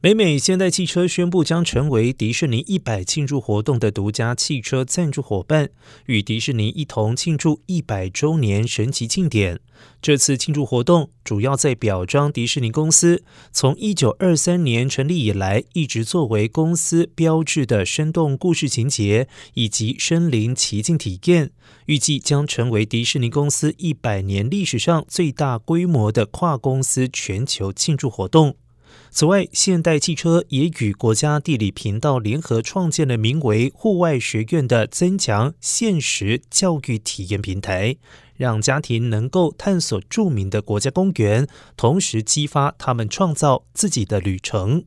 美美现代汽车宣布将成为迪士尼一百庆祝活动的独家汽车赞助伙伴，与迪士尼一同庆祝一百周年神奇庆典。这次庆祝活动主要在表彰迪士尼公司从一九二三年成立以来，一直作为公司标志的生动故事情节以及身临其境体验。预计将成为迪士尼公司一百年历史上最大规模的跨公司全球庆祝活动。此外，现代汽车也与国家地理频道联合创建了名为“户外学院”的增强现实教育体验平台，让家庭能够探索著名的国家公园，同时激发他们创造自己的旅程。